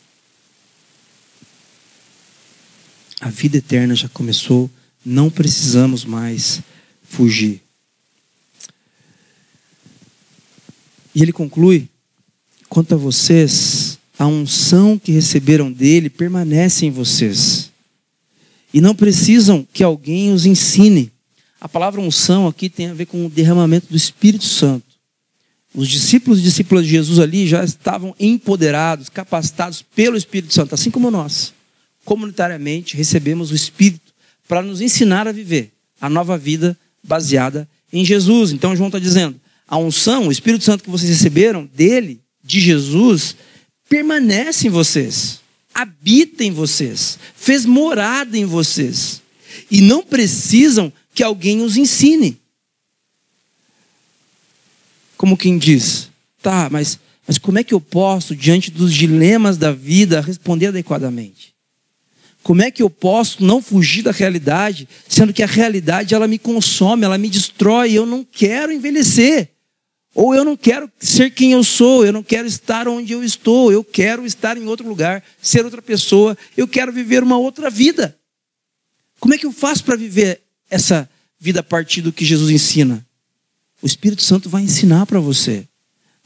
A vida eterna já começou, não precisamos mais fugir. E ele conclui: quanto a vocês, a unção que receberam dele permanece em vocês. E não precisam que alguém os ensine. A palavra unção aqui tem a ver com o derramamento do Espírito Santo. Os discípulos e discípulas de Jesus ali já estavam empoderados, capacitados pelo Espírito Santo, assim como nós. Comunitariamente recebemos o Espírito para nos ensinar a viver a nova vida baseada em Jesus. Então João está dizendo: a unção, o Espírito Santo que vocês receberam dele, de Jesus, permanece em vocês, habita em vocês, fez morada em vocês. E não precisam que alguém os ensine como quem diz: tá, mas, mas como é que eu posso, diante dos dilemas da vida, responder adequadamente? Como é que eu posso não fugir da realidade, sendo que a realidade ela me consome, ela me destrói, eu não quero envelhecer. Ou eu não quero ser quem eu sou, eu não quero estar onde eu estou, eu quero estar em outro lugar, ser outra pessoa, eu quero viver uma outra vida. Como é que eu faço para viver essa vida a partir do que Jesus ensina? O Espírito Santo vai ensinar para você.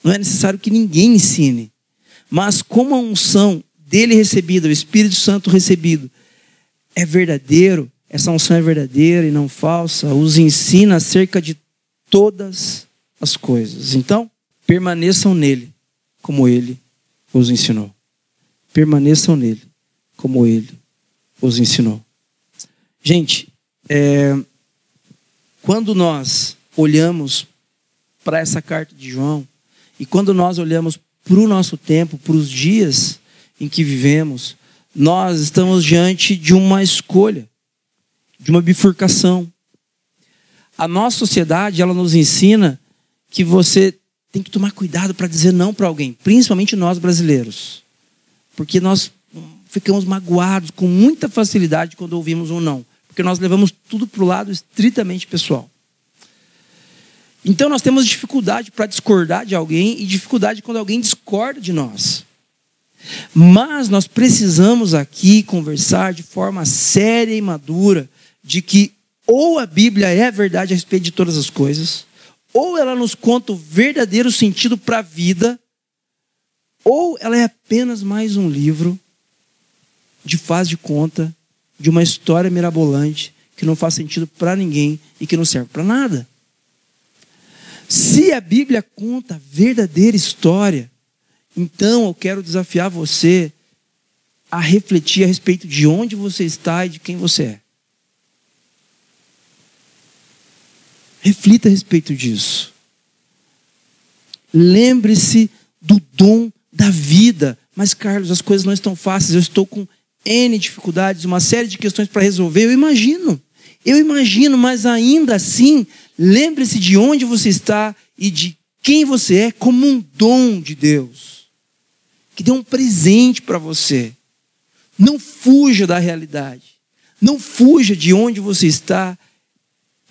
Não é necessário que ninguém ensine. Mas como a unção dele recebida, o Espírito Santo recebido, é verdadeiro, essa unção é verdadeira e não falsa, os ensina acerca de todas as coisas. Então, permaneçam nele, como ele os ensinou. Permaneçam nele, como ele os ensinou. Gente, é, quando nós olhamos para essa carta de João, e quando nós olhamos para o nosso tempo, para os dias em que vivemos, nós estamos diante de uma escolha, de uma bifurcação. A nossa sociedade, ela nos ensina que você tem que tomar cuidado para dizer não para alguém, principalmente nós brasileiros. Porque nós ficamos magoados com muita facilidade quando ouvimos um não. Porque nós levamos tudo para o lado estritamente pessoal. Então nós temos dificuldade para discordar de alguém e dificuldade quando alguém discorda de nós. Mas nós precisamos aqui conversar de forma séria e madura de que ou a Bíblia é a verdade a respeito de todas as coisas, ou ela nos conta o verdadeiro sentido para a vida, ou ela é apenas mais um livro de faz de conta de uma história mirabolante que não faz sentido para ninguém e que não serve para nada. Se a Bíblia conta a verdadeira história, então eu quero desafiar você a refletir a respeito de onde você está e de quem você é. Reflita a respeito disso. Lembre-se do dom da vida. Mas, Carlos, as coisas não estão fáceis. Eu estou com N dificuldades, uma série de questões para resolver. Eu imagino. Eu imagino, mas ainda assim, Lembre-se de onde você está e de quem você é como um dom de Deus, que deu um presente para você. Não fuja da realidade. Não fuja de onde você está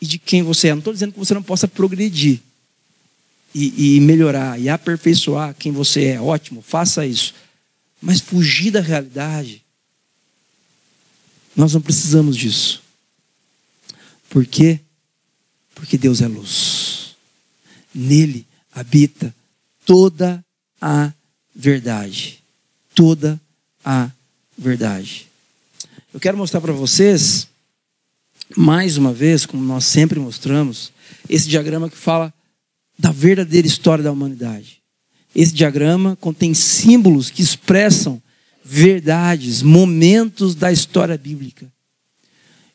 e de quem você é. Não estou dizendo que você não possa progredir. e, e melhorar e aperfeiçoar quem você é, ótimo, faça isso. Mas fugir da realidade, nós não precisamos disso. Por quê? Porque Deus é luz. Nele habita toda a verdade. Toda a verdade. Eu quero mostrar para vocês, mais uma vez, como nós sempre mostramos, esse diagrama que fala da verdadeira história da humanidade. Esse diagrama contém símbolos que expressam verdades, momentos da história bíblica.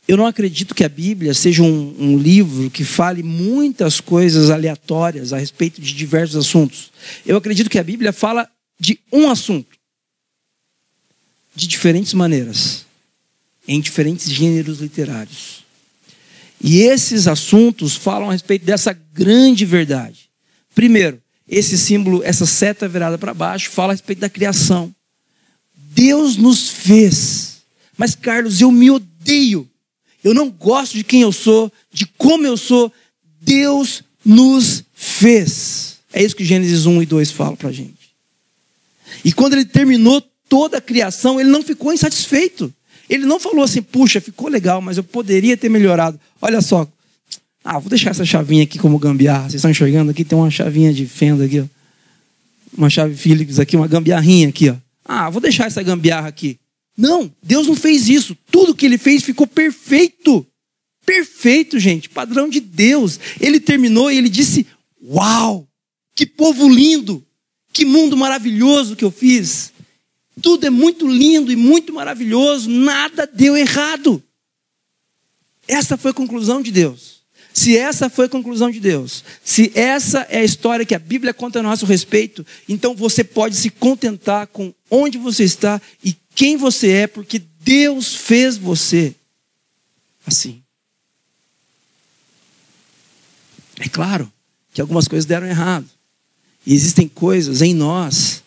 Eu não acredito que a Bíblia seja um, um, livro que fale muitas coisas aleatórias a respeito de diversos assuntos. Eu acredito que a Bíblia fala de um assunto, de diferentes maneiras, em diferentes gêneros literários. E esses assuntos falam a respeito dessa grande verdade. Primeiro, esse símbolo, essa seta virada para baixo, fala a respeito da criação. Deus nos fez. Mas, Carlos, eu me odeio. Eu não gosto de quem eu sou, de como eu sou. Deus nos fez. É isso que Gênesis 1 e 2 falam para a gente. E quando ele terminou toda a criação, ele não ficou insatisfeito. Ele não falou assim, puxa, ficou legal, mas eu poderia ter melhorado. Olha só. Ah, vou deixar essa chavinha aqui como gambiarra. Vocês estão enxergando aqui? Tem uma chavinha de fenda aqui, ó. Uma chave Phillips aqui, uma gambiarrinha aqui, ó. Ah, vou deixar essa gambiarra aqui. Não, Deus não fez isso. Tudo que ele fez ficou perfeito. Perfeito, gente. Padrão de Deus. Ele terminou e ele disse: Uau, que povo lindo. Que mundo maravilhoso que eu fiz. Tudo é muito lindo e muito maravilhoso, nada deu errado. Essa foi a conclusão de Deus. Se essa foi a conclusão de Deus, se essa é a história que a Bíblia conta a nosso respeito, então você pode se contentar com onde você está e quem você é, porque Deus fez você assim. É claro que algumas coisas deram errado. E existem coisas em nós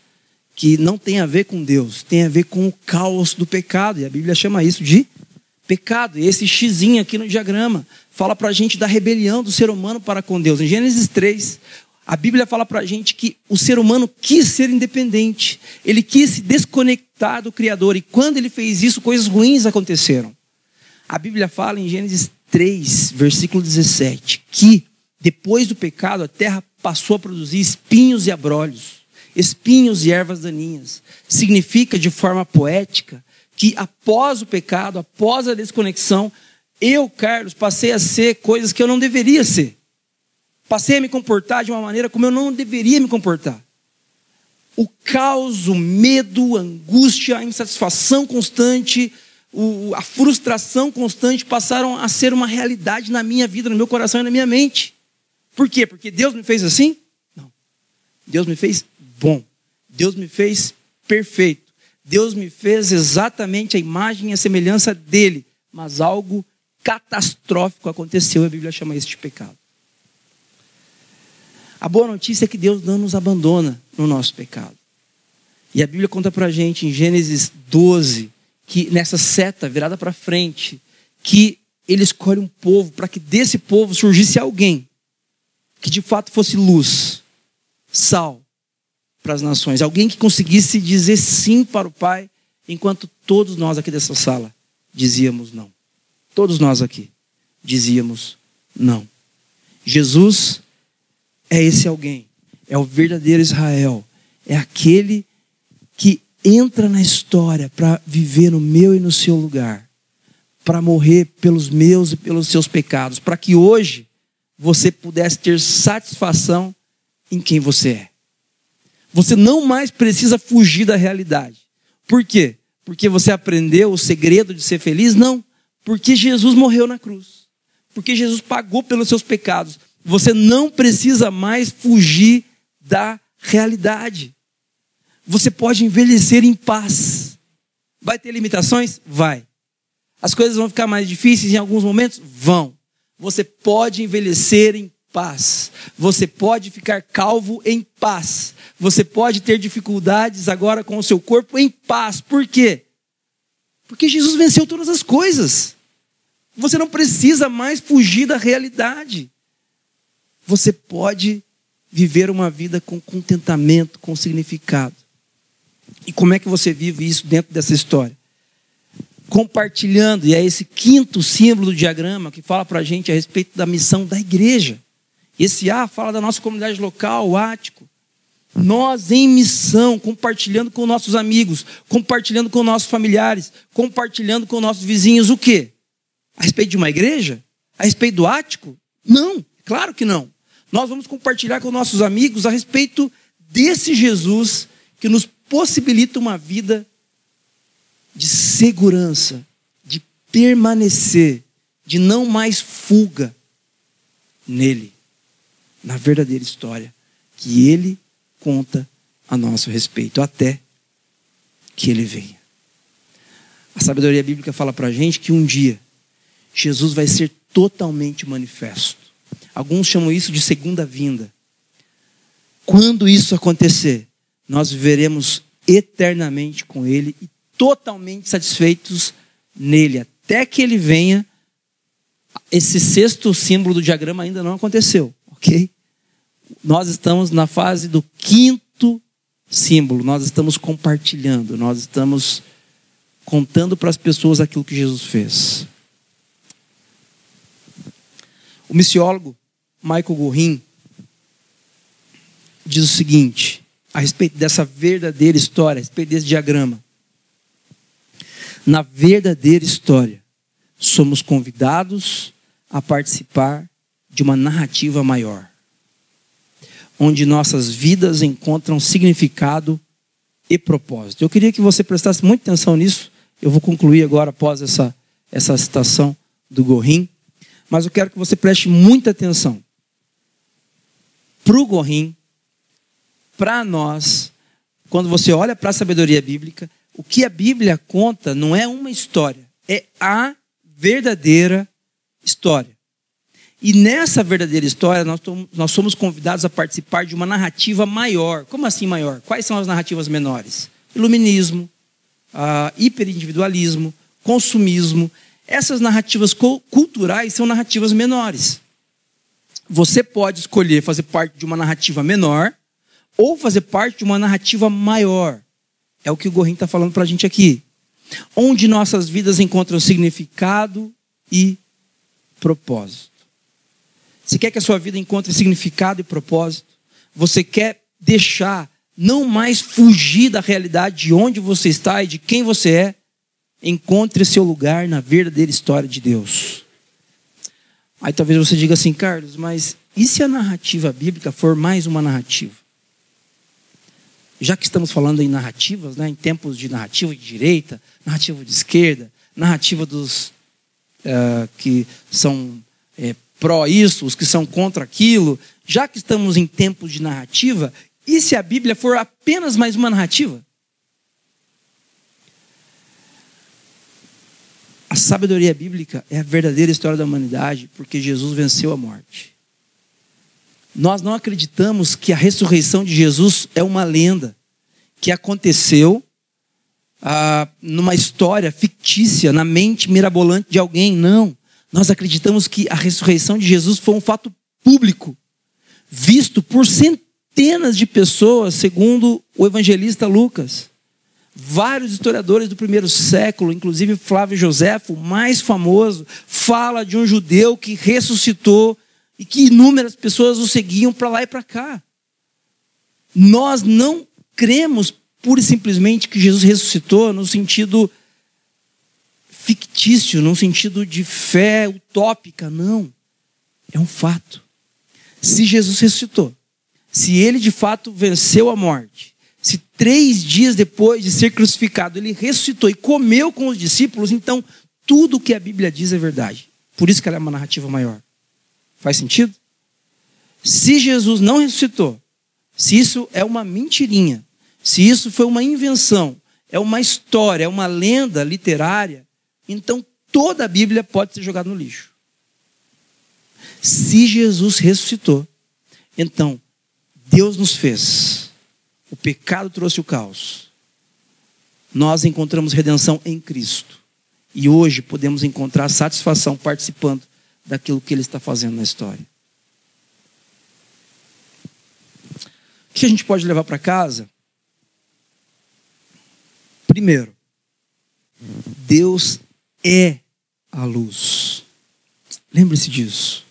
que não tem a ver com Deus, tem a ver com o caos do pecado. E a Bíblia chama isso de pecado. E esse xizinho aqui no diagrama fala para a gente da rebelião do ser humano para com Deus. Em Gênesis 3, a Bíblia fala para a gente que o ser humano quis ser independente, ele quis se desconectar do Criador, e quando ele fez isso, coisas ruins aconteceram. A Bíblia fala em Gênesis 3, versículo 17, que depois do pecado a terra passou a produzir espinhos e abrolhos espinhos e ervas daninhas. Significa, de forma poética, que após o pecado, após a desconexão, eu, Carlos, passei a ser coisas que eu não deveria ser. Passei a me comportar de uma maneira como eu não deveria me comportar. O caos, o medo, a angústia, a insatisfação constante, a frustração constante passaram a ser uma realidade na minha vida, no meu coração e na minha mente. Por quê? Porque Deus me fez assim? Não. Deus me fez bom. Deus me fez perfeito. Deus me fez exatamente a imagem e a semelhança dele. Mas algo catastrófico aconteceu, a Bíblia chama isso de pecado. A boa notícia é que Deus não nos abandona no nosso pecado. E a Bíblia conta para a gente em Gênesis 12 que nessa seta virada para frente, que ele escolhe um povo para que desse povo surgisse alguém que de fato fosse luz, sal, para as nações. Alguém que conseguisse dizer sim para o Pai, enquanto todos nós aqui dessa sala dizíamos não. Todos nós aqui dizíamos não. Jesus é esse alguém, é o verdadeiro Israel, é aquele que entra na história para viver no meu e no seu lugar, para morrer pelos meus e pelos seus pecados, para que hoje você pudesse ter satisfação em quem você é. Você não mais precisa fugir da realidade. Por quê? Porque você aprendeu o segredo de ser feliz? Não. Porque Jesus morreu na cruz. Porque Jesus pagou pelos seus pecados. Você não precisa mais fugir da realidade. Você pode envelhecer em paz. Vai ter limitações? Vai. As coisas vão ficar mais difíceis em alguns momentos? Vão. Você pode envelhecer em paz. Você pode ficar calvo em paz. Você pode ter dificuldades agora com o seu corpo em paz. Por quê? Porque Jesus venceu todas as coisas. Você não precisa mais fugir da realidade. Você pode viver uma vida com contentamento, com significado. E como é que você vive isso dentro dessa história? Compartilhando, e é esse quinto símbolo do diagrama que fala para a gente a respeito da missão da igreja. Esse A fala da nossa comunidade local, o Ático. Nós em missão, compartilhando com nossos amigos, compartilhando com nossos familiares, compartilhando com nossos vizinhos o quê? A respeito de uma igreja? A respeito do ático? Não, claro que não. Nós vamos compartilhar com nossos amigos a respeito desse Jesus que nos possibilita uma vida de segurança, de permanecer, de não mais fuga nele, na verdadeira história que ele conta a nosso respeito, até que ele venha. A sabedoria bíblica fala para a gente que um dia Jesus vai ser totalmente manifesto. Alguns chamam isso de segunda vinda. Quando isso acontecer, nós viveremos eternamente com Ele e totalmente satisfeitos nele, até que Ele venha. Esse sexto símbolo do diagrama ainda não aconteceu, ok? nós estamos na fase do quinto símbolo, nós estamos compartilhando, nós estamos contando para as pessoas aquilo que Jesus fez. O missiólogo Michael Gorin diz o seguinte a respeito dessa verdadeira história, a respeito desse diagrama. Na verdadeira história, somos convidados a participar de uma narrativa maior onde nossas vidas encontram significado e propósito. Eu queria que você prestasse muita atenção nisso. Eu vou concluir agora após essa, essa citação do Gorim. Mas eu quero que você preste muita atenção. Para o Gorim, para nós, quando você olha para a sabedoria bíblica, o que a Bíblia conta não é uma história, é a verdadeira história. E nessa verdadeira história, nós, nós somos convidados a participar de uma narrativa maior. Como assim maior? Quais são as narrativas menores? Iluminismo, uh, hiperindividualismo, consumismo. Essas narrativas culturais são narrativas menores. Você pode escolher fazer parte de uma narrativa menor ou fazer parte de uma narrativa maior. É o que o Gorin está falando para a gente aqui. Onde nossas vidas encontram significado e propósito. Você quer que a sua vida encontre significado e propósito? Você quer deixar, não mais fugir da realidade de onde você está e de quem você é? Encontre seu lugar na verdadeira história de Deus. Aí talvez você diga assim, Carlos, mas e se a narrativa bíblica for mais uma narrativa? Já que estamos falando em narrativas, né, em tempos de narrativa de direita, narrativa de esquerda, narrativa dos uh, que são é, pró isso, os que são contra aquilo, já que estamos em tempos de narrativa, e se a Bíblia for apenas mais uma narrativa? A sabedoria bíblica é a verdadeira história da humanidade, porque Jesus venceu a morte. Nós não acreditamos que a ressurreição de Jesus é uma lenda que aconteceu ah, numa história fictícia, na mente mirabolante de alguém. Não. Nós acreditamos que a ressurreição de Jesus foi um fato público, visto por centenas de pessoas, segundo o evangelista Lucas. Vários historiadores do primeiro século, inclusive Flávio Joséfo, mais famoso, fala de um judeu que ressuscitou e que inúmeras pessoas o seguiam para lá e para cá. Nós não cremos pura e simplesmente que Jesus ressuscitou no sentido fictício, num sentido de fé utópica, não. É um fato. Se Jesus ressuscitou, se ele de fato venceu a morte, se três dias depois de ser crucificado ele ressuscitou e comeu com os discípulos, então tudo o que a Bíblia diz é verdade. Por isso que ela é uma narrativa maior. Faz sentido? Se Jesus não ressuscitou, se isso é uma mentirinha, se isso foi uma invenção, é uma história, é uma lenda literária, então toda a Bíblia pode ser jogada no lixo. Se Jesus ressuscitou, então Deus nos fez, o pecado trouxe o caos. Nós encontramos redenção em Cristo. E hoje podemos encontrar satisfação participando daquilo que Ele está fazendo na história. que a gente pode levar para casa? Primeiro, Deus é a luz. Lembre-se disso.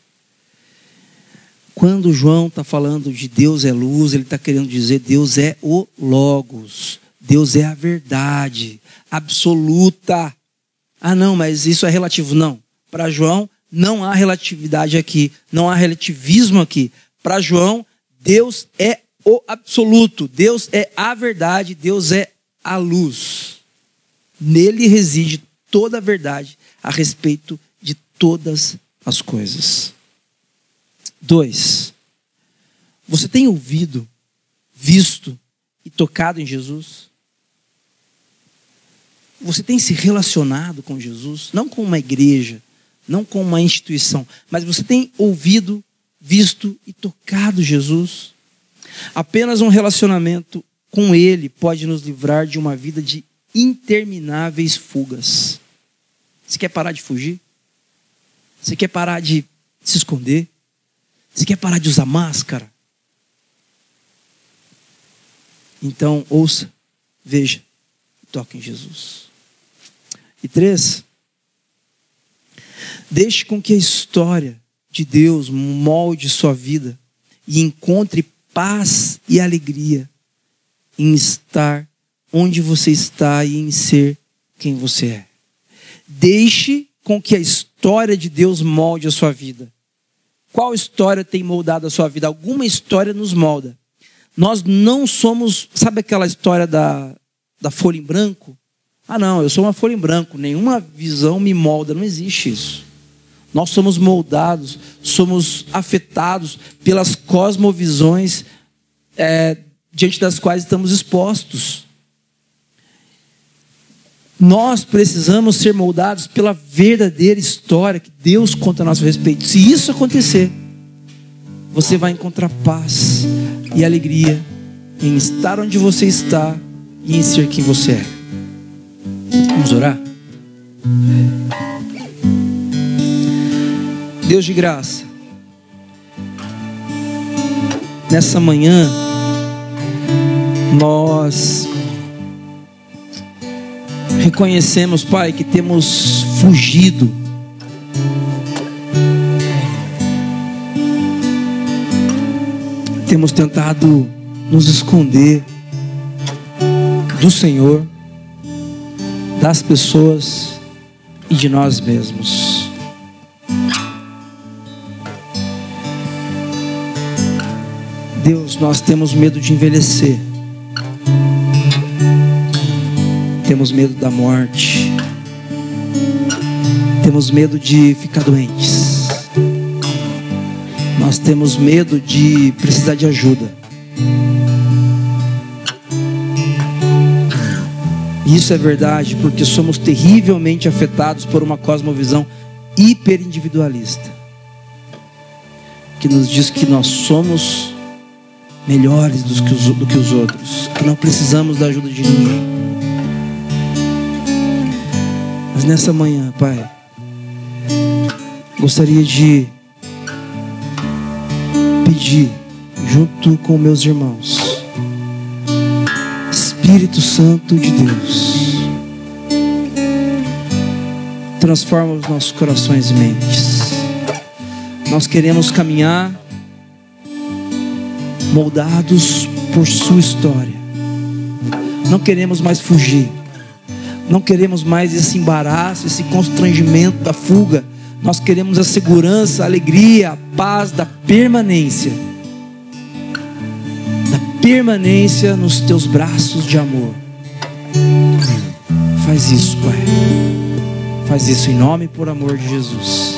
Quando João está falando de Deus é luz, ele está querendo dizer Deus é o Logos. Deus é a verdade absoluta. Ah, não, mas isso é relativo. Não. Para João, não há relatividade aqui. Não há relativismo aqui. Para João, Deus é o absoluto. Deus é a verdade. Deus é a luz. Nele reside toda a verdade a respeito de todas as coisas. Dois, você tem ouvido, visto e tocado em Jesus? Você tem se relacionado com Jesus, não com uma igreja, não com uma instituição, mas você tem ouvido, visto e tocado Jesus? Apenas um relacionamento com Ele pode nos livrar de uma vida de intermináveis fugas. Você quer parar de fugir? Você quer parar de se esconder? Você quer parar de usar máscara? Então, ouça, veja, toque em Jesus. E três, deixe com que a história de Deus molde sua vida e encontre paz e alegria em estar onde você está e em ser quem você é. Deixe com que a história de Deus molde a sua vida. Qual história tem moldado a sua vida? Alguma história nos molda. Nós não somos, sabe aquela história da, da folha em branco? Ah, não, eu sou uma folha em branco, nenhuma visão me molda, não existe isso. Nós somos moldados, somos afetados pelas cosmovisões é, diante das quais estamos expostos. Nós precisamos ser moldados pela verdadeira história que Deus conta a nosso respeito. Se isso acontecer, você vai encontrar paz e alegria em estar onde você está e em ser quem você é. Vamos orar? Deus de graça, nessa manhã, nós reconhecemos, Pai, que temos fugido. Temos tentado nos esconder do Senhor, das pessoas e de nós mesmos. Deus, nós temos medo de envelhecer. Temos medo da morte, temos medo de ficar doentes, nós temos medo de precisar de ajuda. Isso é verdade porque somos terrivelmente afetados por uma cosmovisão hiperindividualista que nos diz que nós somos melhores do que, os, do que os outros, que não precisamos da ajuda de ninguém. Mas nessa manhã, Pai, gostaria de pedir, junto com meus irmãos, Espírito Santo de Deus, transforma os nossos corações e mentes. Nós queremos caminhar moldados por Sua história. Não queremos mais fugir não queremos mais esse embaraço, esse constrangimento da fuga. Nós queremos a segurança, a alegria, a paz da permanência. Da permanência nos teus braços de amor. Faz isso, Pai. Faz isso em nome e por amor de Jesus.